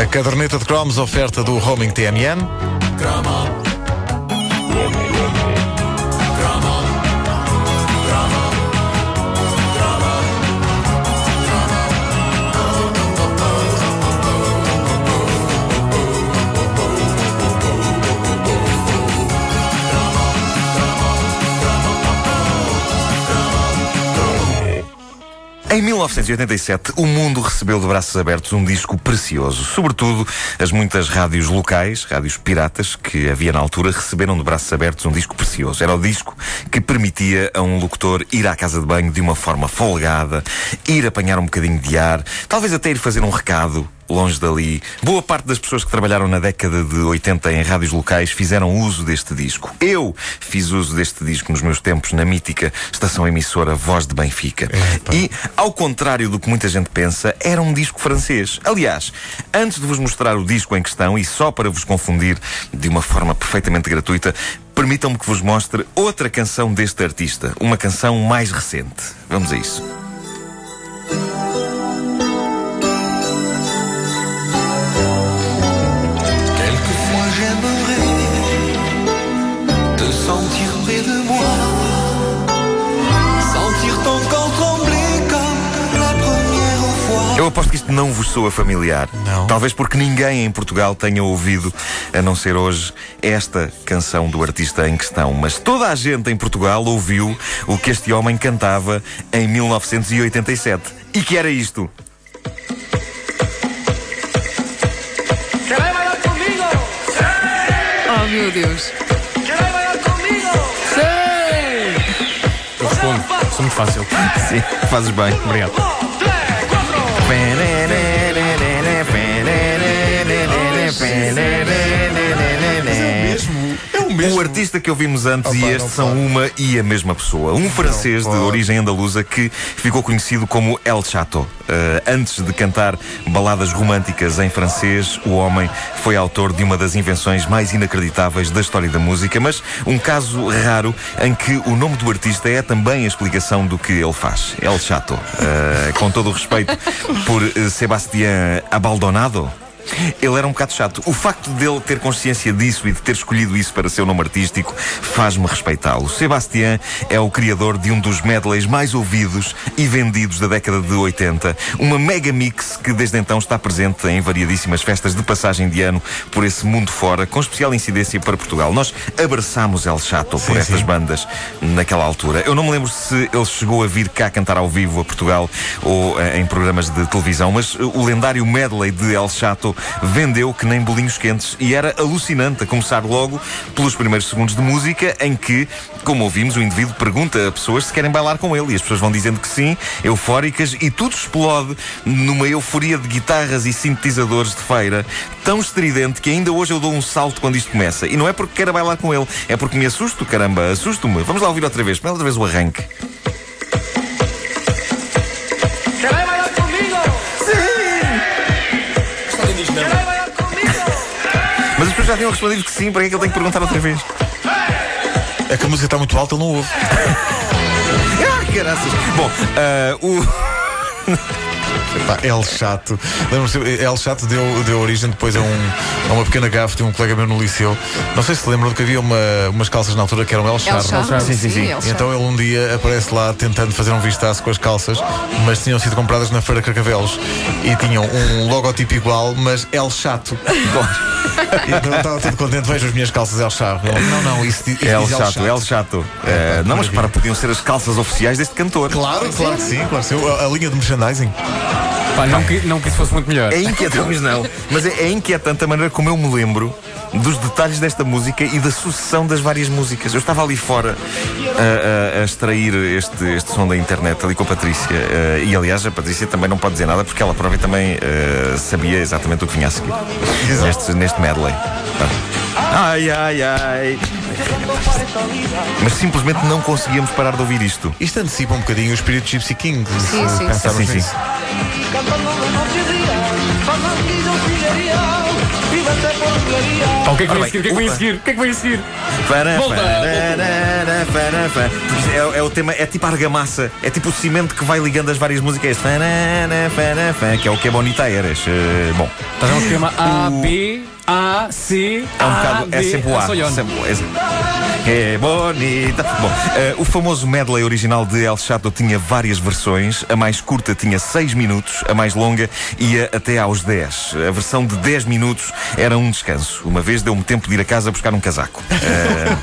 A caderneta de cromos, oferta do Roaming TMN. Em 1987, o mundo recebeu de braços abertos um disco precioso. Sobretudo, as muitas rádios locais, rádios piratas, que havia na altura, receberam de braços abertos um disco precioso. Era o disco que permitia a um locutor ir à casa de banho de uma forma folgada, ir apanhar um bocadinho de ar, talvez até ir fazer um recado longe dali. Boa parte das pessoas que trabalharam na década de 80 em rádios locais fizeram uso deste disco. Eu fiz uso deste disco nos meus tempos na mítica estação emissora Voz de Benfica. Epa. E, ao contrário do que muita gente pensa, era um disco francês. Aliás, antes de vos mostrar o disco em questão, e só para vos confundir de uma forma perfeitamente gratuita, permitam-me que vos mostre outra canção deste artista. Uma canção mais recente. Vamos a isso. Eu aposto que isto não vos soa familiar. Não. Talvez porque ninguém em Portugal tenha ouvido, a não ser hoje, esta canção do artista em questão. Mas toda a gente em Portugal ouviu o que este homem cantava em 1987. E que era isto. Oh meu Deus. ¿Queréis bailar conmigo? Eu respondo. Sou muito fácil. Sim, fazes bem. Obrigado. Fan, fan, fan, fan, É o artista que ouvimos antes Opa, e este são uma e a mesma pessoa. Um francês de origem andaluza que ficou conhecido como El Chato. Uh, antes de cantar baladas românticas em francês, o homem foi autor de uma das invenções mais inacreditáveis da história da música, mas um caso raro em que o nome do artista é também a explicação do que ele faz. El Chato. Uh, com todo o respeito por uh, Sebastián Abaldonado. Ele era um bocado chato. O facto dele ter consciência disso e de ter escolhido isso para seu nome artístico faz-me respeitá-lo. Sebastián é o criador de um dos medleys mais ouvidos e vendidos da década de 80. Uma mega mix que desde então está presente em variadíssimas festas de passagem de ano por esse mundo fora, com especial incidência para Portugal. Nós abraçámos El Chato por Sim, estas sim. bandas naquela altura. Eu não me lembro se ele chegou a vir cá cantar ao vivo a Portugal ou eh, em programas de televisão, mas eh, o lendário medley de El Chato vendeu que nem bolinhos quentes e era alucinante, a começar logo pelos primeiros segundos de música, em que, como ouvimos, o indivíduo pergunta a pessoas se querem bailar com ele e as pessoas vão dizendo que sim, eufóricas, e tudo explode numa euforia de guitarras e sintetizadores de feira tão estridente que ainda hoje eu dou um salto quando isto começa. E não é porque quero bailar com ele, é porque me assusto, caramba, assusto-me. Vamos lá ouvir outra vez, outra vez o arranque. As pessoas já tinham respondido que sim, para que é que ele tem que perguntar outra vez? É que a música está muito alta, ele não ouve. Ah, caraças. Bom, ah, o. Pá, El Chato. Lembro-me, El Chato deu, deu origem depois a, um, a uma pequena gafe de um colega meu no liceu. Não sei se lembram que havia uma, umas calças na altura que eram El El Charro. Charro. Sim, sim, sim. El então ele um dia aparece lá tentando fazer um vistaço com as calças, mas tinham sido compradas na Feira Carcavelos e tinham um logotipo igual, mas El Chato. e então eu estava todo contente, vejo as minhas calças El Charro. Ele, não, não, isso, isso El diz Chato, El Chato. É, pá, não, mas para, podiam ser as calças oficiais deste cantor. Claro, claro que sim, claro que sim. A, a linha de merchandising. Pá, não, que, não que isso fosse muito melhor. É inquietante, mas não. Mas é, é inquietante a maneira como eu me lembro dos detalhes desta música e da sucessão das várias músicas. Eu estava ali fora a, a- a extrair este, este som da internet ali com a Patrícia. eh, e aliás, a Patrícia também não pode dizer nada porque ela própria também eh, sabia exatamente o que vinha a seguir. Neste, neste medley. Ai, ai, ai. Mas simplesmente não conseguíamos parar de ouvir isto. Isto antecipa um bocadinho o espírito Gypsy King. Sim, se sim, pensarmos sim. Sim, Pá, o que é que vem a seguir? O que é que vem a seguir? O que é que vem a seguir? Para, Volta, para, para, para. É, é o tema, é tipo a argamassa, é tipo o cimento que vai ligando as várias músicas. Para, para, para, que é o que é bonita eras. Eh, bom, Estás a um esquema A, B, A, C, é um A, bocado. É D, sempre o A. sempre o- é sempre- É bonita. Bom, eh, o famoso medley original de El Chato tinha várias versões. A mais curta tinha 6 minutos, a mais longa ia até aos 10. A versão de 10 minutos era um descanso. Uma vez deu-me tempo de ir a casa buscar um casaco. Eh,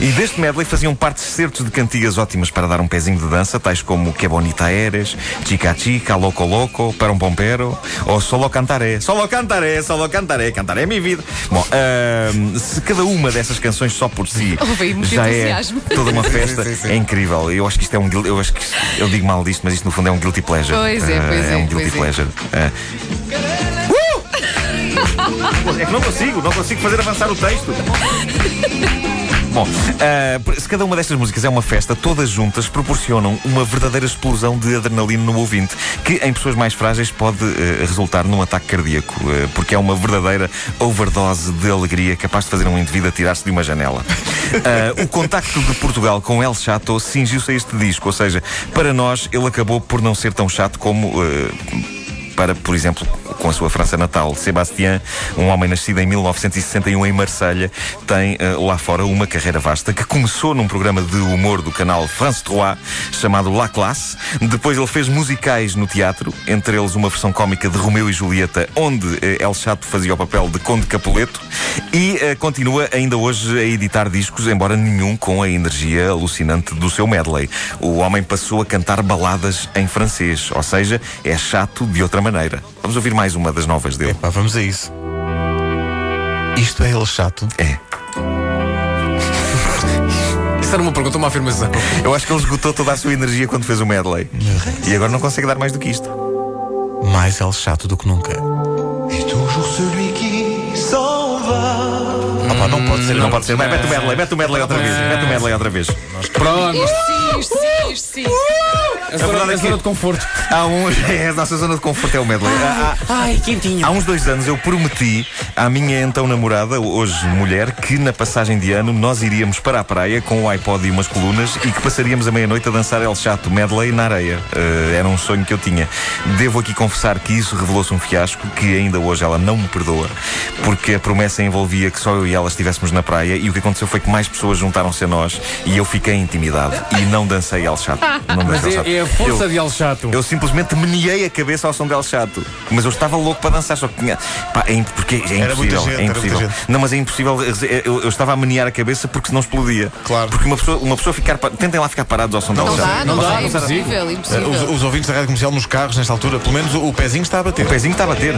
e deste medley faziam parte certos de cantigas ótimas para dar um pezinho de dança, tais como Que Bonita Eres, Chica Chica, Loco Loco, Para um Pompero, ou Solo Cantaré. Solo Cantaré, Solo Cantaré, Cantaré é minha vida. Bom, eh, se cada uma dessas canções só por si Houve aí muito já é toda uma festa, Sim, sim, sim. é incrível. Eu acho que isto é um eu acho que eu digo mal disto, mas isto no fundo é um guilty pleasure. Pois é, Eh, pois é, um guilty pois é. pleasure. Eh. Uh! É que não consigo, não consigo fazer avançar o texto. Bom, por- se cada uma destas músicas é uma festa, todas juntas proporcionam uma verdadeira explosão de adrenalina no ouvinte, que em pessoas mais frágeis pode eh, resultar num ataque cardíaco, eh, porque é uma verdadeira overdose de alegria capaz de fazer um indivíduo atirar-se de uma janela. O contacto de Portugal com El Chato cingiu-se a este disco, ou seja, para nós ele acabou por não ser tão chato como. Para, por exemplo, com a sua França natal. Sébastien, um homem nascido em 1961 em Marselha, tem eh, lá fora uma carreira vasta que começou num programa de humor do canal France 3 chamado La Classe. Depois ele fez musicais no teatro, entre eles uma versão cómica de Romeu e Julieta, onde eh, El Chato fazia o papel de Conde Capuleto e eh, continua ainda hoje a editar discos, embora nenhum com a energia alucinante do seu medley. O homem passou a cantar baladas em francês, ou seja, é chato de outra maneira. Vamos ouvir mais uma das novas dele. Pá, vamos a isso. Isto é ele chato. É. Isso era uma pergunta, uma afirmação. Eu acho que ele esgotou toda a sua energia quando fez o medley. E agora não consegue dar mais do que isto. Mais ele chato do que nunca. Et toujours celui qui s'en va. Pá, não pode ser. Não pode ser. Vai, mete o medley, mete o medley outra vez. Mete o medley outra vez. Pronto. Isto sim, isto sim, isto sim. A zona, verdade é que- zona de conforto. Há uns. É, a nossa zona de conforto é o medley. Há- há- Ai, quentinho. Há uns dois anos eu prometi à minha então namorada, hoje mulher, que na passagem de ano nós iríamos para a praia com o iPod e umas colunas e que passaríamos a meia-noite a dançar El Chato Medley na areia. Eh, era um sonho que eu tinha. Devo aqui confessar que isso revelou-se um fiasco que ainda hoje ela não me perdoa, porque a promessa envolvia que só eu e ela estivéssemos na praia e o que aconteceu foi que mais pessoas juntaram-se a nós e eu fiquei intimidado e não dancei El Chato. Não Mas dancei El Chato. é, é a força Eu- de El Chato. eu simplesmente meneei a cabeça ao som del chato. Mas eu estava louco para dançar, só que tinha. Pá, é, porque é Era muita impossível. gente, é era muita impossível. gente. Não, mas é impossível. Eu, eu estava a menear a cabeça porque senão explodia. Claro. Porque uma pessoa, uma pessoa ficar. Tentem lá ficar parados ao som del Não chato. dá, não, Não dá, dá, não é dá. impossível, Os, impossível. os ouvintes da rádio comercial nos carros, nesta altura, pelo menos o, o pezinho está a bater. O pezinho está a bater.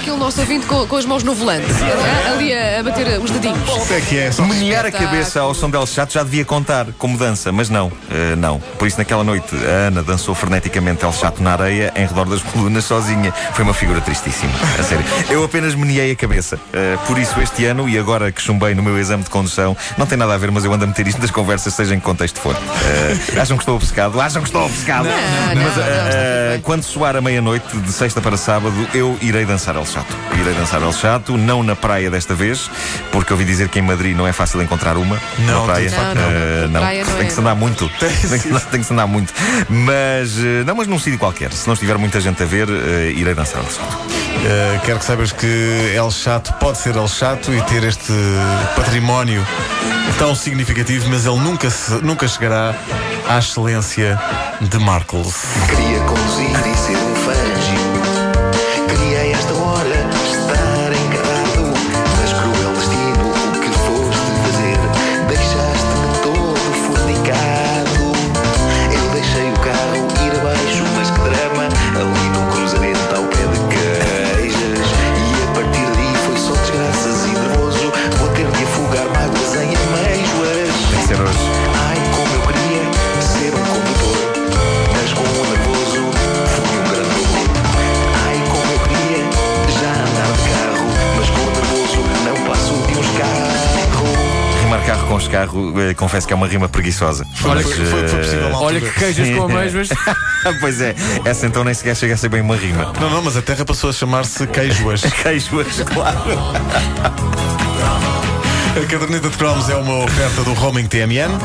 Olha aquele nosso ouvinte com, com as mãos no volante, ali a, a bater os dedinhos. Isso é que é só. Menear a cabeça ao som del chato já devia contar como dança, mas não, eh, não. Por isso, naquela noite, a Ana dançou freneticamente el chato na areia, em redor das colunas, sozinha. Foi uma figura tristíssima, a sério. Eu apenas meneei a cabeça. Eh, por isso, este ano, e agora que chumbei no meu exame de condução, não tem nada a ver, mas eu ando a meter isto nas conversas, seja em que contexto for. Eh, acham que estou obcecado? Acham que estou obcecado? Não, não, mas, não, eh, eh, quando soar a meia-noite, de sexta para sábado, eu irei dançar El Chato. Irei dançar El Chato, não na praia desta vez, porque ouvi dizer que em Madrid não é fácil encontrar uma. Não, na praia. de facto não. Eh, Na praia não tem que se andar muito. tem, que, se- tem que se andar muito. Mas, eh, não, mas num sítio qualquer. Se não estiver muita gente a ver, eh, irei dançar El Chato. Uh, quero que saibas que El Chato pode ser El Chato e ter este património tão significativo, mas ele nunca, se- nunca chegará à excelência de Marcos. Carro, eh, confesso que é uma rima preguiçosa. Foi, foi, foi, foi eh, possível na Olha que queijas com amêijoas. pois é, essa então nem sequer chega a ser bem uma rima. Não, não, mas a terra passou a chamar-se Queijoas. Queijoas, claro. A caderneta de cromos é uma oferta do Roaming TMN.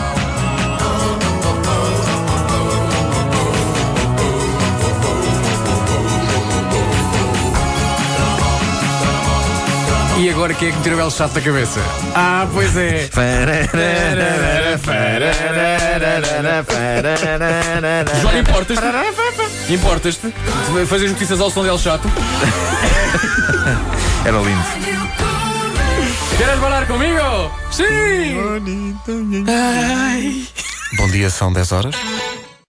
E agora quem é que me tira o El chato da cabeça? Ah, pois é. João, importas-te? Importas-te? Fazer notícias ao som del chato? Era lindo. Queres falar comigo? Sim! Bom dia, são 10 horas.